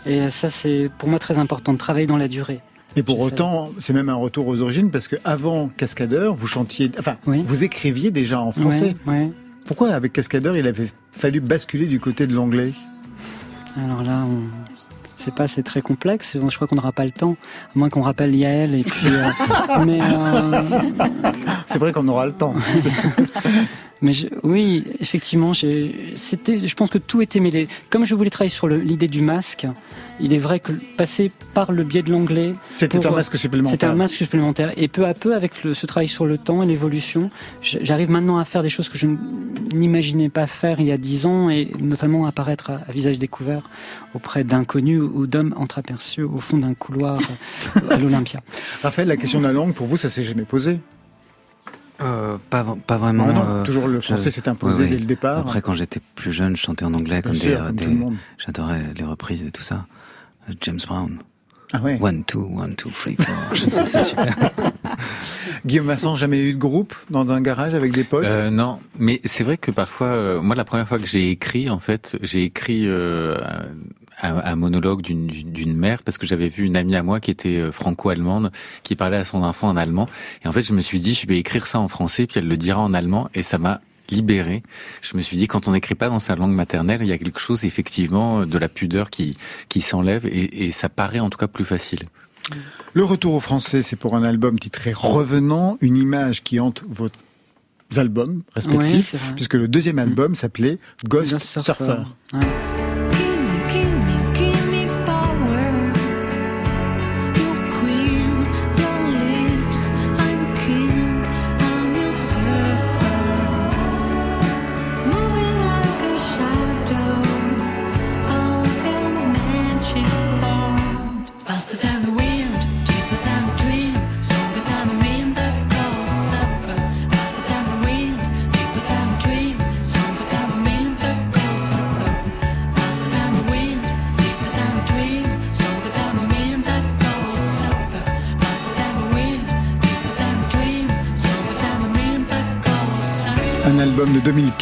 Et ça, c'est pour moi très important de travailler dans la durée. Et pour autant, c'est même un retour aux origines parce que avant Cascadeur, vous chantiez, enfin, vous écriviez déjà en français. Pourquoi avec Cascadeur, il avait fallu basculer du côté de l'anglais? Alors là, on... c'est pas, c'est très complexe. Je crois qu'on n'aura pas le temps, à moins qu'on rappelle Yael et puis. euh, mais euh, C'est vrai qu'on aura le temps. Mais je- oui, effectivement, c'était, je pense que tout était mêlé. Comme je voulais travailler sur l'idée du masque, il est vrai que passer par le biais de l'anglais. C'était un masque supplémentaire. C'était un masque supplémentaire. Et peu à peu, avec le- ce travail sur le temps et l'évolution, j'arrive maintenant à faire des choses que je n'imaginais pas faire il y a dix ans, et notamment apparaître à, à visage découvert auprès d'inconnus ou d'hommes entreaperçus au fond d'un couloir euh, à l'Olympia. Raphaël, la question de la langue, pour vous, ça s'est jamais posé Euh, pas, pas vraiment. Non, euh, toujours le je- français s'est imposé oui, oui. dès le départ. Après, quand j'étais plus jeune, je chantais en anglais Bien comme sûr, des, comme des- tout le monde. j'adorais les reprises et tout ça. James Brown. Ah ouais. One, two, one, two, three, four. Je sais, c'est super. Guillaume Vincent, jamais eu de groupe dans un garage avec des potes? Euh, non, mais c'est vrai que parfois, euh, moi, la première fois que j'ai écrit, en fait, j'ai écrit euh, un, un monologue d'une- mère parce que j'avais vu une amie à moi qui était euh, franco-allemande, qui parlait à son enfant en allemand. Et en fait, je me suis dit, je vais écrire ça en français, puis elle le dira en allemand, et ça m'a libéré. Je me suis dit, quand on n'écrit pas dans sa langue maternelle, il y a quelque chose, effectivement, de la pudeur qui, qui s'enlève, et, et ça paraît en tout cas plus facile. Le retour au français, c'est pour un album titré Revenant, une image qui hante vos albums respectifs, puisque le deuxième album s'appelait Ghost, Ghost Surfer. Surfer. Ouais.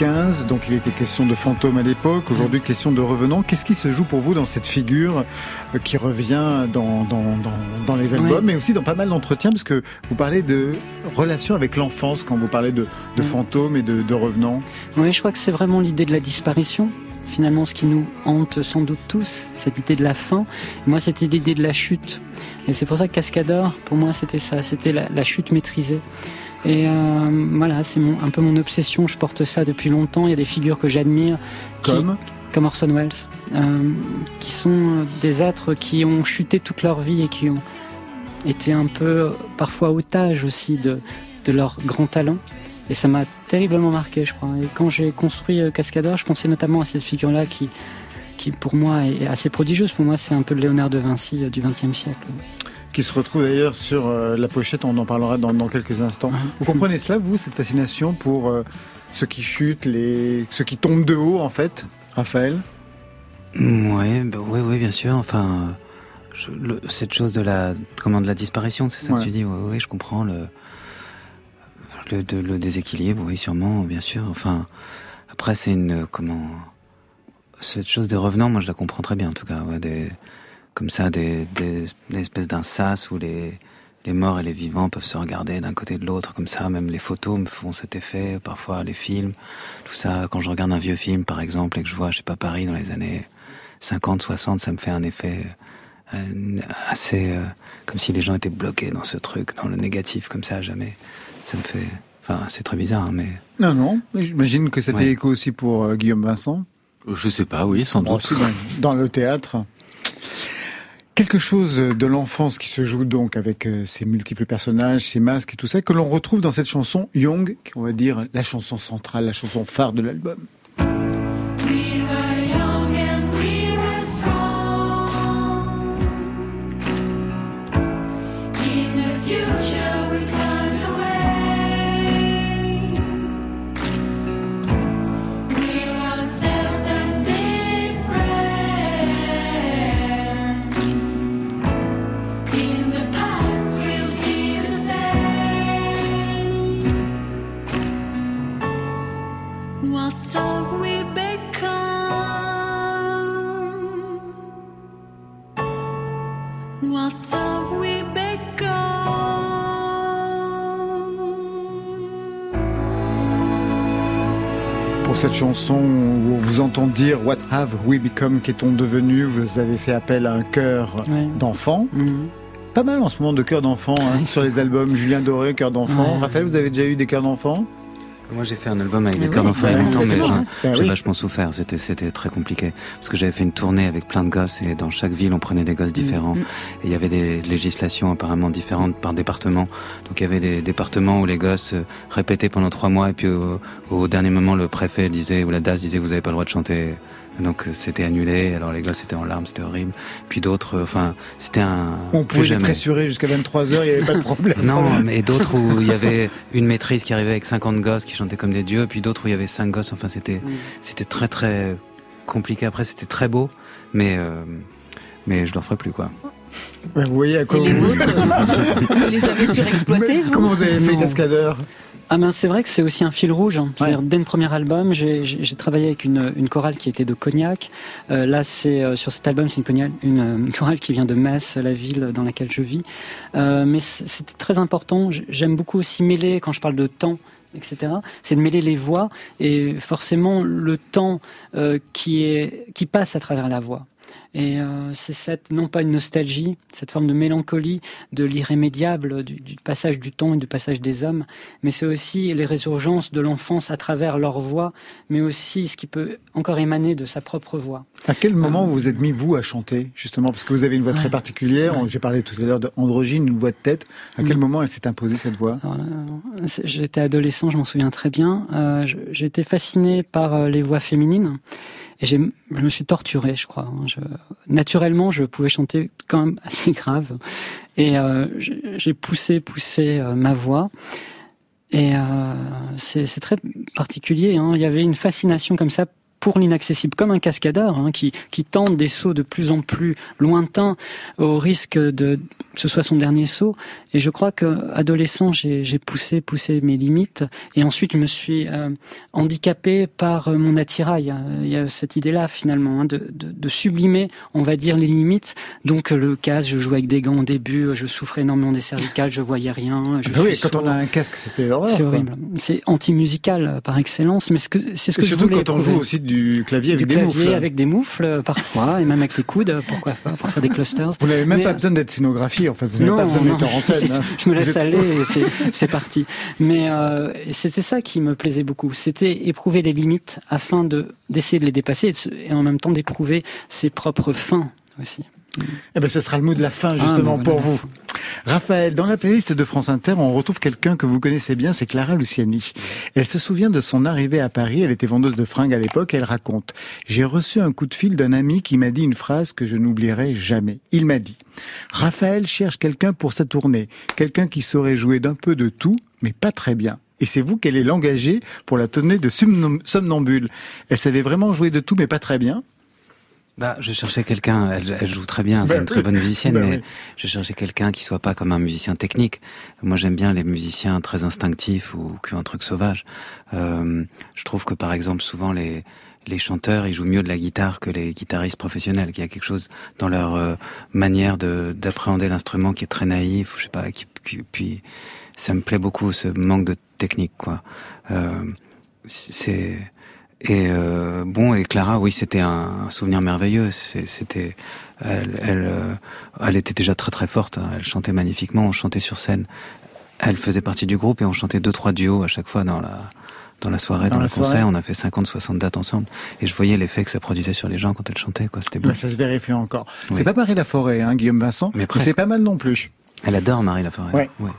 2015, donc il était question de fantôme à l'époque, aujourd'hui question de revenant. Qu'est-ce qui se joue pour vous dans cette figure euh, qui revient dans, dans, dans, dans les albums, Oui. mais aussi dans pas mal d'entretiens, parce que vous parlez de relation avec l'enfance quand vous parlez de, de Oui. fantômes et de, de revenants. Oui, je crois que c'est vraiment l'idée de la disparition. Finalement, ce qui nous hante sans doute tous, cette idée de la fin. Et moi, c'était l'idée de la chute. Et c'est pour ça que Cascadeur, pour moi, c'était ça. C'était la, la chute maîtrisée. Et euh, voilà, c'est un peu mon obsession. Je porte ça depuis longtemps. Il y a des figures que j'admire. qui- Comme comme Orson Welles, euh, qui sont des êtres qui ont chuté toute leur vie et qui ont été un peu parfois otages aussi de, de leur grand talent. Et ça m'a terriblement marqué, je crois. Et quand j'ai construit euh, Cascadeur, je pensais notamment à cette figure-là qui, qui, pour moi, est assez prodigieuse. Pour moi, c'est un peu le Léonard de Vinci euh, du XXe siècle. Qui se retrouve d'ailleurs sur euh, la pochette, on en parlera dans, dans quelques instants. Vous comprenez cela, vous, cette fascination pour euh, ceux qui chutent, les... ceux qui tombent de haut, en fait, Raphaël? Oui, bah, oui, oui, bien sûr. Enfin, je- le- cette chose de la, comment, de la disparition, c'est ça Ouais. que tu dis? Oui, oui, je comprends le, le, de- le déséquilibre. Oui, sûrement, bien sûr. Enfin, après, c'est une, comment, cette chose des revenants, moi, je la comprends très bien, en tout cas. Ouais, des, comme ça, des, des, des espèces d'un sas où les, les morts et les vivants peuvent se regarder d'un côté de l'autre, comme ça. Même les photos me font cet effet. Parfois, les films, tout ça. Quand je regarde un vieux film, par exemple, et que je vois, je sais pas, Paris dans les années 50, 60, ça me fait un effet euh, assez euh, comme si les gens étaient bloqués dans ce truc, dans le négatif, comme ça, à jamais. Ça me fait. Enfin, c'est très bizarre, hein, mais. Non, non, j'imagine que ça fait Ouais. écho aussi pour euh, Guillaume Vincent. Je sais pas, oui, sans doute. dans le théâtre. Quelque chose de l'enfance qui se joue donc avec euh, ces multiples personnages, ces masques et tout ça, que l'on retrouve dans cette chanson Young, on va dire la chanson centrale, la chanson phare de l'album. Cette chanson où on vous entend dire What have we become Qu'est-on devenu Vous avez fait appel à un chœur d'enfant. Mhm. Pas mal en ce moment de chœurs d'enfant hein, sur les albums. Julien Doré, chœur d'enfant. Raphaël, vous avez déjà eu des chœurs d'enfants? Moi, j'ai fait un album avec des chœurs d'enfants il y a longtemps, mais j'ai ben vachement souffert. C'était, c'était très compliqué. Parce que j'avais fait une tournée avec plein de gosses et dans chaque ville, on prenait des gosses différents. Mm, mm. Et il y avait des législations apparemment différentes par département. Donc il y avait des départements où les gosses euh, répétaient pendant trois mois et puis au, dernier moment, le préfet disait, ou la DAS disait, vous n'avez pas le droit de chanter donc euh, c'était annulé. Alors les gosses étaient en larmes, c'était horrible. Puis d'autres, euh, enfin, c'était un. On pouvait les pressurer jusqu'à 23 h il n'y avait pas de problème. non, mais d'autres où il y avait une maîtrise qui arrivait avec 50 gosses qui chantaient comme des dieux, puis d'autres où il y avait 5 gosses. Enfin, c'était, c'était très très compliqué. Après, c'était très beau, mais euh, mais je ne ferai plus quoi. Vous voyez à quoi vous... vous les avez surexploités Comment vous avez fait cascadeur? Ah ben c'est vrai que c'est aussi un fil rouge. Hein. Dès le premier album, j'ai travaillé avec une, une, chorale qui était de Cognac. Euh, là, c'est euh, sur cet album, c'est une, une, chorale qui vient de Metz, la ville dans laquelle je vis. Euh, mais c'était très important. J'aime beaucoup aussi mêler, quand je parle de temps, etc. C'est de mêler les voix et forcément le temps euh, qui est qui passe à travers la voix. Et euh, c'est cette, non pas une nostalgie, cette forme de mélancolie de l'irrémédiable, du, passage du temps et du passage des hommes, mais c'est aussi les résurgences de l'enfance à travers leur voix, mais aussi ce qui peut encore émaner de sa propre voix. À quel moment vous vous êtes mis, vous, à chanter, justement? Parce que vous avez une voix très particulière, j'ai parlé tout à l'heure d'androgyne, une voix de tête. À quel mm. moment elle s'est imposée, cette voix? J'étais adolescent, je m'en souviens très bien. Euh, été fasciné par euh, les voix féminines. Et je me suis torturé, je crois. Hein. Naturellement, je pouvais chanter quand même assez grave. Et euh, j'ai poussé, poussé euh, ma voix. Et euh, c'est très particulier. Hein. Il y avait une fascination comme ça pour l'inaccessible, comme un cascadeur hein, qui, qui tente des sauts de plus en plus lointains au risque de ce soit son dernier saut. Et je crois que adolescent, j'ai poussé, poussé mes limites. Et ensuite, je me suis euh, handicapé par euh, mon attirail. Il y a cette idée-là finalement hein, de, de, de, sublimer, on va dire, les limites. Donc le casque, je jouais avec des gants au début, je souffrais énormément des cervicales, je voyais rien. Je ah oui, quand on a un casque, c'était horrible. C'est horrible. C'est anti-musical euh, par excellence, mais c'est ce que je voulais. Surtout quand on joue aussi du clavier avec du des clavier avec des moufles parfois, et même avec les coudes, pourquoi pas, pour faire des clusters. Vous n'avez même pas besoin d'être scénographie en fait. Vous n'avez pas besoin de mettre en scène. Hein. Je me laisse aller et c'est parti. Mais euh, c'était ça qui me plaisait beaucoup. C'était éprouver les limites afin de d'essayer de les dépasser et, en même temps d'éprouver ses propres fins aussi. Eh ben, ce sera le mot de la fin ah, justement pour vous. Raphaël, dans la playlist de France Inter, on retrouve quelqu'un que vous connaissez bien, c'est Clara Luciani. Elle se souvient de son arrivée à Paris, elle était vendeuse de fringues à l'époque, elle raconte « J'ai reçu un coup de fil d'un ami qui m'a dit une phrase que je n'oublierai jamais. Il m'a dit « Raphaël cherche quelqu'un pour sa tournée, quelqu'un qui saurait jouer d'un peu de tout, mais pas très bien. » Et c'est vous qu'elle est l'engager pour la tournée de Somnambule. Elle savait vraiment jouer de tout, mais pas très bien. Bah, je cherchais quelqu'un. Elle, joue très bien, c'est bah une très bonne musicienne, bah mais je cherchais quelqu'un qui soit pas comme un musicien technique. Moi, j'aime bien les musiciens très instinctifs ou qui ont un truc sauvage. Euh, je trouve que, par exemple, souvent les les chanteurs, ils jouent mieux de la guitare que les guitaristes professionnels. Qu'il y a quelque chose dans leur euh, manière de d'appréhender l'instrument qui est très naïf. Je sais pas. Qui, puis ça me plaît beaucoup ce manque de technique, quoi. Euh, c'est et euh, bon, et Clara, oui, c'était un, souvenir merveilleux. C'était, elle, elle, euh, elle, était déjà très très forte. Hein. Elle chantait magnifiquement. On chantait sur scène. Elle faisait partie du groupe et on chantait deux trois duos à chaque fois dans la dans la soirée, dans, le concert. On a fait 50, 60 dates ensemble. Et je voyais l'effet que ça produisait sur les gens quand elle chantait, quoi. C'était beau. Bah, ça se vérifie encore. C'est pas Marie Laforêt, hein, Guillaume Vincent. Mais c'est pas mal non plus. Elle adore Marie Laforêt. Ouais. ouais.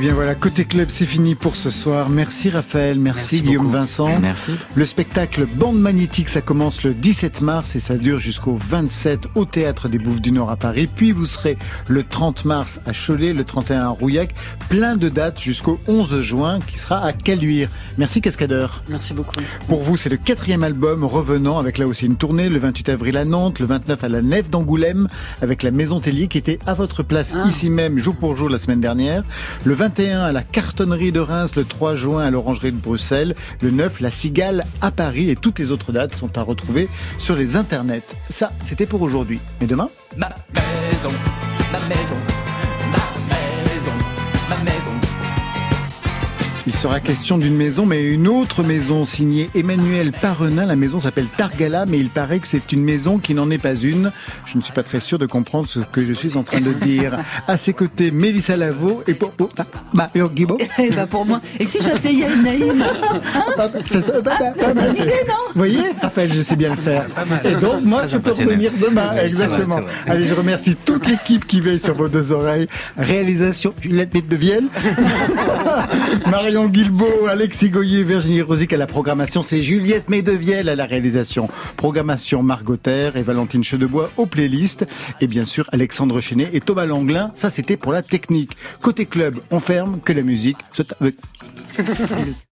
Bien voilà, côté club, c'est fini pour ce soir. Merci Raphaël, merci, Guillaume Vincent. Merci. Le spectacle Bande Magnétique, ça commence le 17 mars et ça dure jusqu'au 27 au Théâtre des Bouffes du Nord à Paris. Puis vous serez le 30 mars à Cholet, le 31 à Rouillac. Plein de dates jusqu'au 11 juin qui sera à Caluire. Merci Cascadeur. Merci beaucoup. Pour vous, c'est le quatrième album revenant avec là aussi une tournée le 28 avril à Nantes, le 29 à la Nef d'Angoulême avec la Maison Tellier qui était à votre place Ah. ici même jour pour jour la semaine dernière. Le 21 à la Cartonnerie de Reims, le 3 juin à l'Orangerie de Bruxelles, le 9 la Cigale à Paris et toutes les autres dates sont à retrouver sur les internets. Ça, c'était pour aujourd'hui. Mais demain Ma maison, ma maison, Il sera question d'une maison, mais une autre maison signée Emmanuel Parenin. La maison s'appelle Targala, mais il paraît que c'est une maison qui n'en est pas une. Je ne suis pas très sûr de comprendre ce que je suis en train de dire. À ses côtés, Mélissa Lavo et pour, ah, Mario Guibaud. Eh ben pour moi. Et si j'appelais Yael Naïm bah, bah, fait. Vous voyez, Raphaël, je sais bien le faire. Et donc, moi, je peux revenir demain. Exactement. Allez, je remercie toute l'équipe qui veille sur vos deux oreilles. Réalisation, Juliette de Vielle. Marion Guilbeault, Alexis Goyer, Virginie Rosic à la programmation. C'est Juliette Medevielle à la réalisation. Programmation Margot et Valentine Chedebois aux playlists. Et bien sûr, Alexandre Chenet et Thomas Langlin. Ça, c'était pour la technique. Côté club, on ferme que la musique. ta-